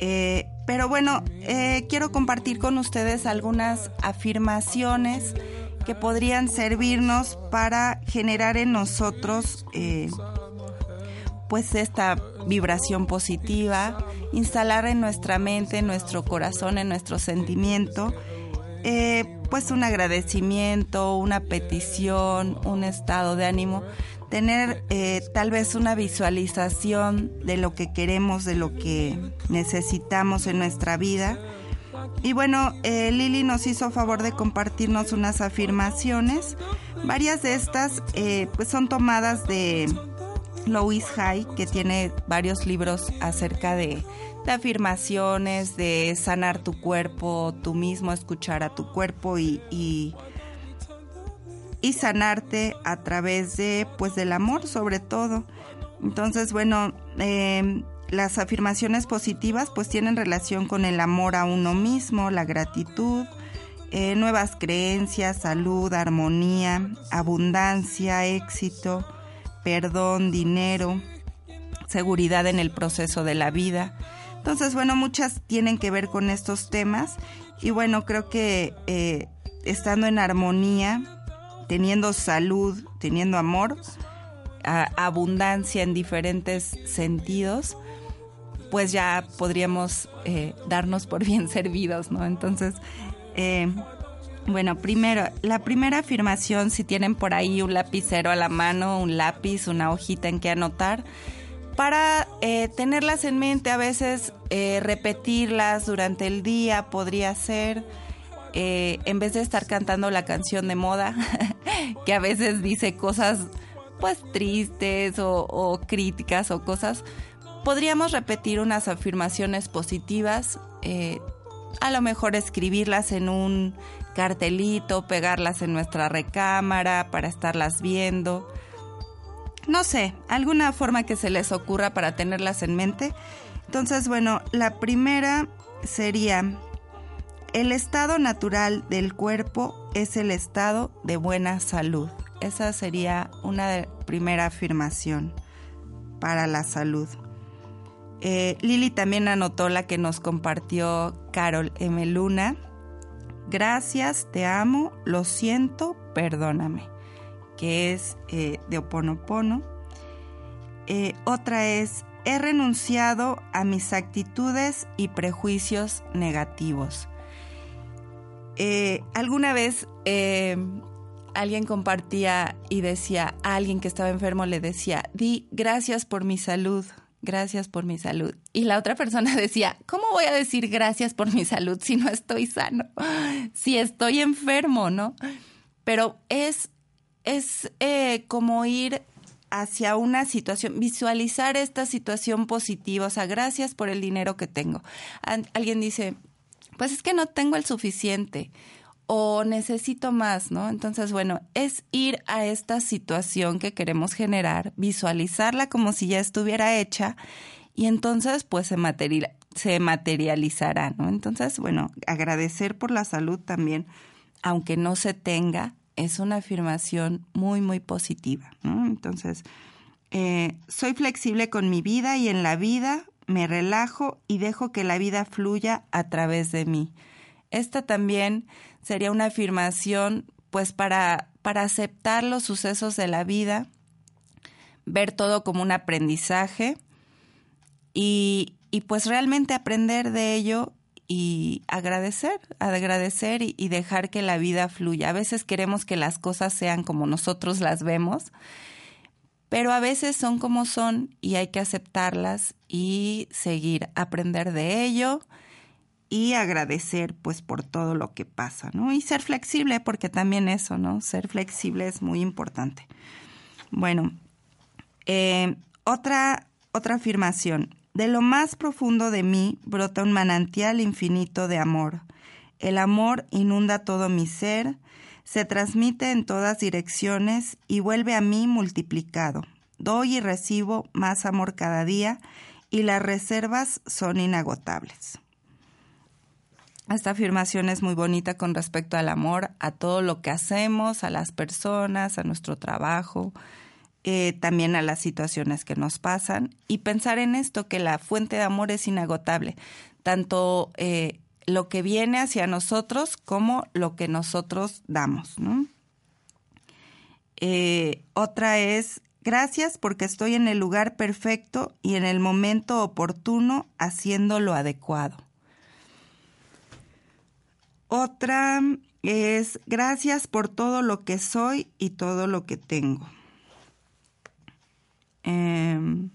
Eh, pero bueno, quiero compartir con ustedes algunas afirmaciones que podrían servirnos para generar en nosotros eh, pues esta vibración positiva, instalar en nuestra mente, en nuestro corazón, en nuestro sentimiento, eh, pues un agradecimiento, una petición, un estado de ánimo, tener eh, tal vez una visualización de lo que queremos, de lo que necesitamos en nuestra vida y bueno, eh, Lili nos hizo favor de compartirnos unas afirmaciones. Varias de estas eh, pues son tomadas de Louis Hay, que tiene varios libros acerca de, afirmaciones, de sanar tu cuerpo, tú mismo escuchar a tu cuerpo y, y, sanarte a través de pues del amor sobre todo. Entonces, bueno, eh, las afirmaciones positivas pues tienen relación con el amor a uno mismo, la gratitud, eh, nuevas creencias, salud, armonía, abundancia, éxito, perdón, dinero, seguridad en el proceso de la vida. Entonces, bueno, muchas tienen que ver con estos temas y bueno, creo que eh, estando en armonía, teniendo salud, teniendo amor, abundancia en diferentes sentidos, pues ya podríamos eh, darnos por bien servidos, ¿no? Entonces, eh, bueno, primero, la primera afirmación, si tienen por ahí un lapicero a la mano, un lápiz, una hojita en que anotar, para eh, tenerlas en mente, a veces repetirlas durante el día podría ser, en vez de estar cantando la canción de moda, que a veces dice cosas pues tristes o críticas o cosas, podríamos repetir unas afirmaciones positivas, eh, a lo mejor escribirlas en un cartelito, pegarlas en nuestra recámara para estarlas viendo. No sé, alguna forma que se les ocurra para tenerlas en mente. Entonces, bueno, la primera sería, el estado natural del cuerpo es el estado de buena salud. Esa sería una primera afirmación para la salud. Eh, Lili también anotó la que nos compartió Carol M. Luna. Gracias, te amo, lo siento, perdóname, que es eh, de Oponopono. Eh, otra es, he renunciado a mis actitudes y prejuicios negativos. alguna vez alguien compartía y decía, a alguien que estaba enfermo le decía, di gracias por mi salud, gracias por mi salud. Y la otra persona decía, ¿cómo voy a decir gracias por mi salud si no estoy sano? Si estoy enfermo, ¿no? Pero es, es eh, como ir hacia una situación, visualizar esta situación positiva, o sea, gracias por el dinero que tengo. Alguien dice, pues es que no tengo el suficiente o necesito más, ¿no? Entonces, bueno, es ir a esta situación que queremos generar, visualizarla como si ya estuviera hecha y entonces pues se, se materializará, ¿no? Entonces, bueno, agradecer por la salud también, aunque no se tenga, es una afirmación muy, muy positiva, ¿no? Entonces, eh, soy flexible con mi vida y en la vida me relajo y dejo que la vida fluya a través de mí. Esta también sería una afirmación pues para, para aceptar los sucesos de la vida, ver todo como un aprendizaje y, y pues realmente aprender de ello y agradecer, agradecer y, y, dejar que la vida fluya. A veces queremos que las cosas sean como nosotros las vemos, pero a veces son como son y hay que aceptarlas y seguir, aprender de ello y agradecer pues por todo lo que pasa, ¿no? Y ser flexible, porque también eso, ¿no? Ser flexible es muy importante. Bueno, eh, otra, otra afirmación. De lo más profundo de mí brota un manantial infinito de amor. El amor inunda todo mi ser, se transmite en todas direcciones y vuelve a mí multiplicado. Doy y recibo más amor cada día y las reservas son inagotables. Esta afirmación es muy bonita con respecto al amor, a todo lo que hacemos, a las personas, a nuestro trabajo, eh, también a las situaciones que nos pasan y pensar en esto, que la fuente de amor es inagotable, tanto eh, lo que viene hacia nosotros como lo que nosotros damos. Eh, otra es, gracias porque estoy en el lugar perfecto y en el momento oportuno haciendo lo adecuado. Otra es gracias por todo lo que soy y todo lo que tengo. Em,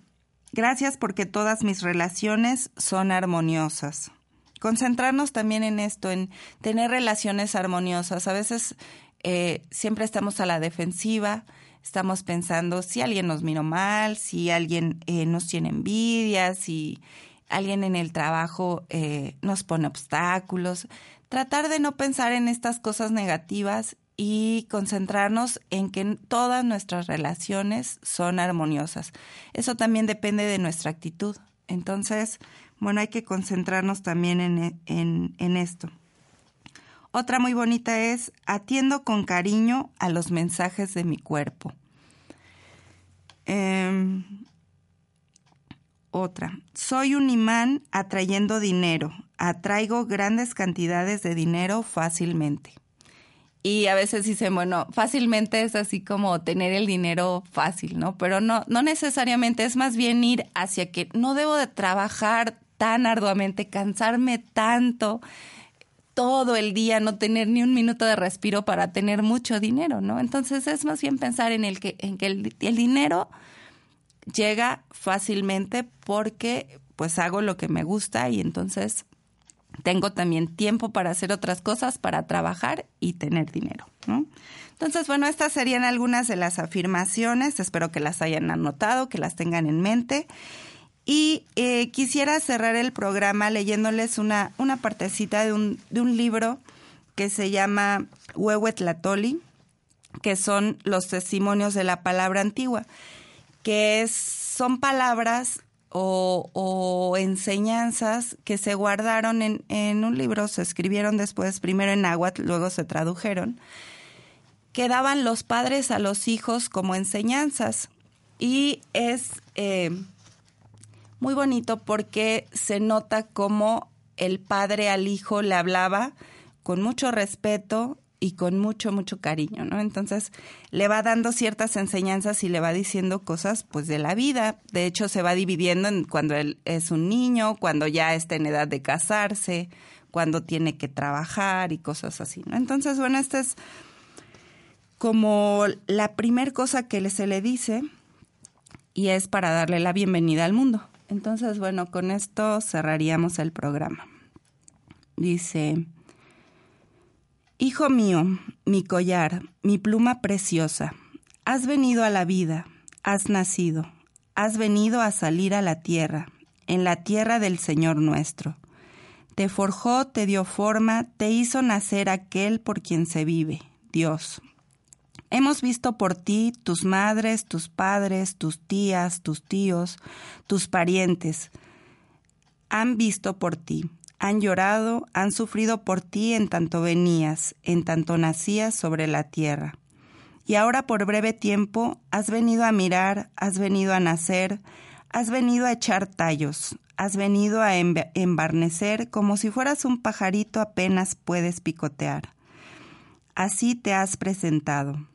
gracias porque todas mis relaciones son armoniosas. Concentrarnos también en esto, en tener relaciones armoniosas. A veces eh, siempre estamos a la defensiva, estamos pensando si alguien nos miró mal, si alguien eh, nos tiene envidia, si alguien en el trabajo eh, nos pone obstáculos tratar de no pensar en estas cosas negativas y concentrarnos en que todas nuestras relaciones son armoniosas. Eso también depende de nuestra actitud. Entonces, bueno, hay que concentrarnos también en, esto. Otra muy bonita es, atiendo con cariño a los mensajes de mi cuerpo. Em, otra, soy un imán atrayendo dinero, atraigo grandes cantidades de dinero fácilmente. Y a veces dicen, bueno, fácilmente es así como tener el dinero fácil, ¿no? Pero no, no necesariamente, es más bien ir hacia que no debo de trabajar tan arduamente, cansarme tanto todo el día, no tener ni un minuto de respiro para tener mucho dinero, ¿no? Entonces es más bien pensar en el que, en que el, el dinero llega fácilmente porque pues hago lo que me gusta y entonces tengo también tiempo para hacer otras cosas, para trabajar y tener dinero. Entonces, bueno, estas serían algunas de las afirmaciones. Espero que las hayan anotado, que las tengan en mente. Y eh, quisiera cerrar el programa leyéndoles una, una partecita de un, de un libro que se llama Huehuetlatoli, que son los testimonios de la palabra antigua que son palabras o, enseñanzas que se guardaron en, un libro, se escribieron después, primero en náhuatl, luego se tradujeron, que daban los padres a los hijos como enseñanzas. Y es eh, muy bonito porque se nota cómo el padre al hijo le hablaba con mucho respeto y con mucho, mucho cariño, ¿no? Entonces le va dando ciertas enseñanzas y le va diciendo cosas pues de la vida. De hecho, se va dividiendo en cuando él es un niño, cuando ya está en edad de casarse, cuando tiene que trabajar y cosas así. Entonces, bueno, esta es como la primer cosa que se le dice y es para darle la bienvenida al mundo. Entonces, bueno, con esto cerraríamos el programa. Dice, Hijo mío, mi collar, mi pluma preciosa, has venido a la vida, has nacido, has venido a salir a la tierra, en la tierra del Señor nuestro. Te forjó, te dio forma, te hizo nacer aquel por quien se vive, Dios. Hemos visto por ti tus madres, tus padres, tus tías, tus tíos, tus parientes. Han visto por ti han llorado, han sufrido por ti en tanto venías, en tanto nacías sobre la tierra. Y ahora por breve tiempo has venido a mirar, has venido a nacer, has venido a echar tallos, has venido a embarnecer como si fueras un pajarito apenas puedes picotear. Así te has presentado.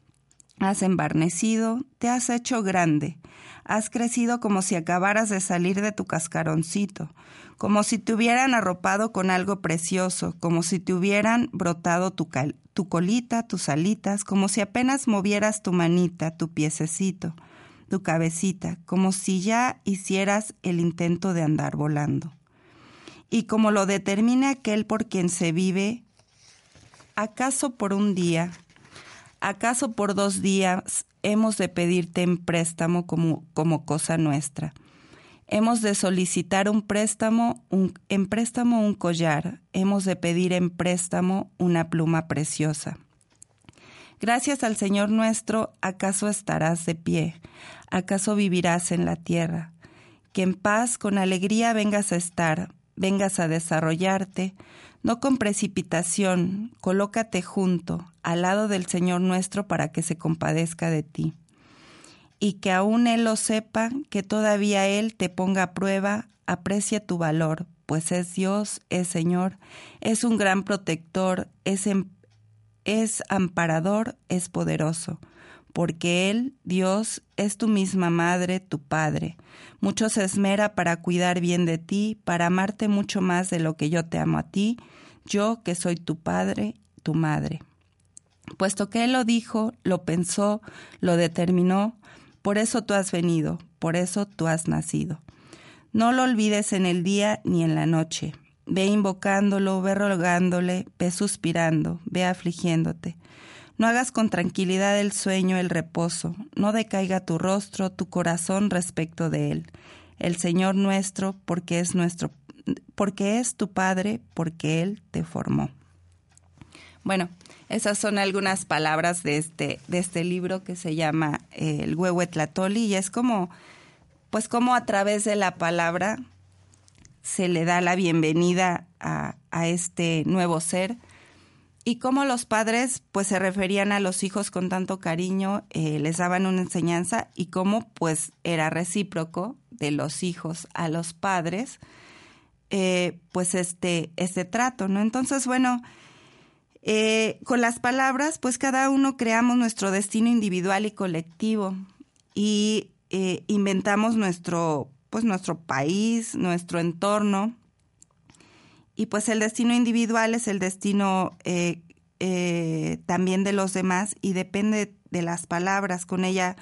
Has embarnecido, te has hecho grande, has crecido como si acabaras de salir de tu cascaroncito, como si te hubieran arropado con algo precioso, como si te hubieran brotado tu, colita, tus alitas, como si apenas movieras tu manita, tu piececito, tu cabecita, como si ya hicieras el intento de andar volando. Y como lo determine aquel por quien se vive, ¿acaso por un día, acaso por dos días hemos de pedirte en préstamo como cosa nuestra? Hemos de solicitar un préstamo, un, en préstamo un collar, hemos de pedir en préstamo una pluma preciosa. Gracias al Señor nuestro, ¿acaso estarás de pie? ¿Acaso vivirás en la tierra? Que en paz, con alegría vengas a estar, vengas a desarrollarte, no con precipitación, colócate junto, al lado del Señor nuestro para que se compadezca de ti y que aún Él lo sepa, que todavía Él te ponga a prueba, aprecia tu valor, pues es Dios, es Señor, es un gran protector, es, em, es amparador, es poderoso, porque Él, Dios, es tu misma madre, tu Padre. Mucho se esmera para cuidar bien de ti, para amarte mucho más de lo que yo te amo a ti, yo que soy tu Padre, tu Madre. Puesto que Él lo dijo, lo pensó, lo determinó, por eso tú has venido, por eso tú has nacido. No lo olvides en el día ni en la noche. Ve invocándolo, ve rogándole, ve suspirando, ve afligiéndote. No hagas con tranquilidad el sueño, el reposo, no decaiga tu rostro, tu corazón respecto de él. El Señor nuestro, porque es nuestro, porque es tu Padre, porque Él te formó. Bueno, esas son algunas palabras de este, de este libro que se llama eh, El Huehuetlatoli y es como, pues como a través de la palabra se le da la bienvenida a, este nuevo ser y cómo los padres pues se referían a los hijos con tanto cariño, eh, les daban una enseñanza y cómo pues era recíproco de los hijos a los padres, eh, pues este, este trato, ¿no? Entonces, bueno, eh, con las palabras, pues cada uno creamos nuestro destino individual y colectivo y eh, inventamos nuestro, pues nuestro país, nuestro entorno. Y pues el destino individual es el destino eh, también de los demás y depende de las palabras. Con ella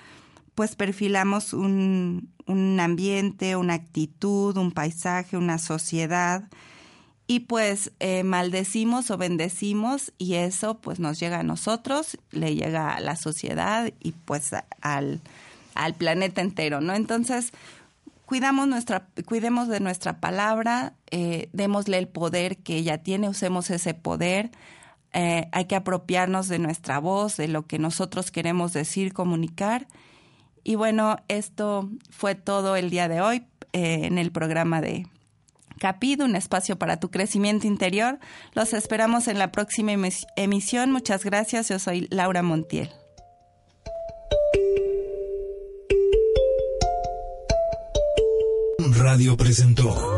pues perfilamos un, un ambiente, una actitud, un paisaje, una sociedad y pues eh, maldecimos o bendecimos y eso pues nos llega a nosotros, le llega a la sociedad y pues al, al planeta entero, ¿no? Entonces, cuidamos nuestra, cuidemos de nuestra palabra, eh, démosle el poder que ella tiene, usemos ese poder, eh, hay que apropiarnos de nuestra voz, de lo que nosotros queremos decir, comunicar. Y bueno, esto fue todo el día de hoy. en el programa de Capid, un espacio para tu crecimiento interior. Los esperamos en la próxima emisión. Muchas gracias. Yo soy Laura Montiel. Radio presentó.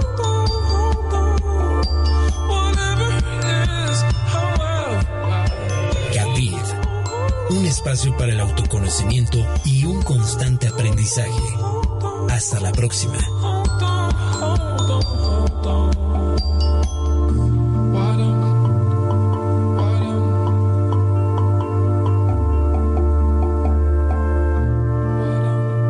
Capid, un espacio para el autoconocimiento y un constante aprendizaje. Hasta la próxima.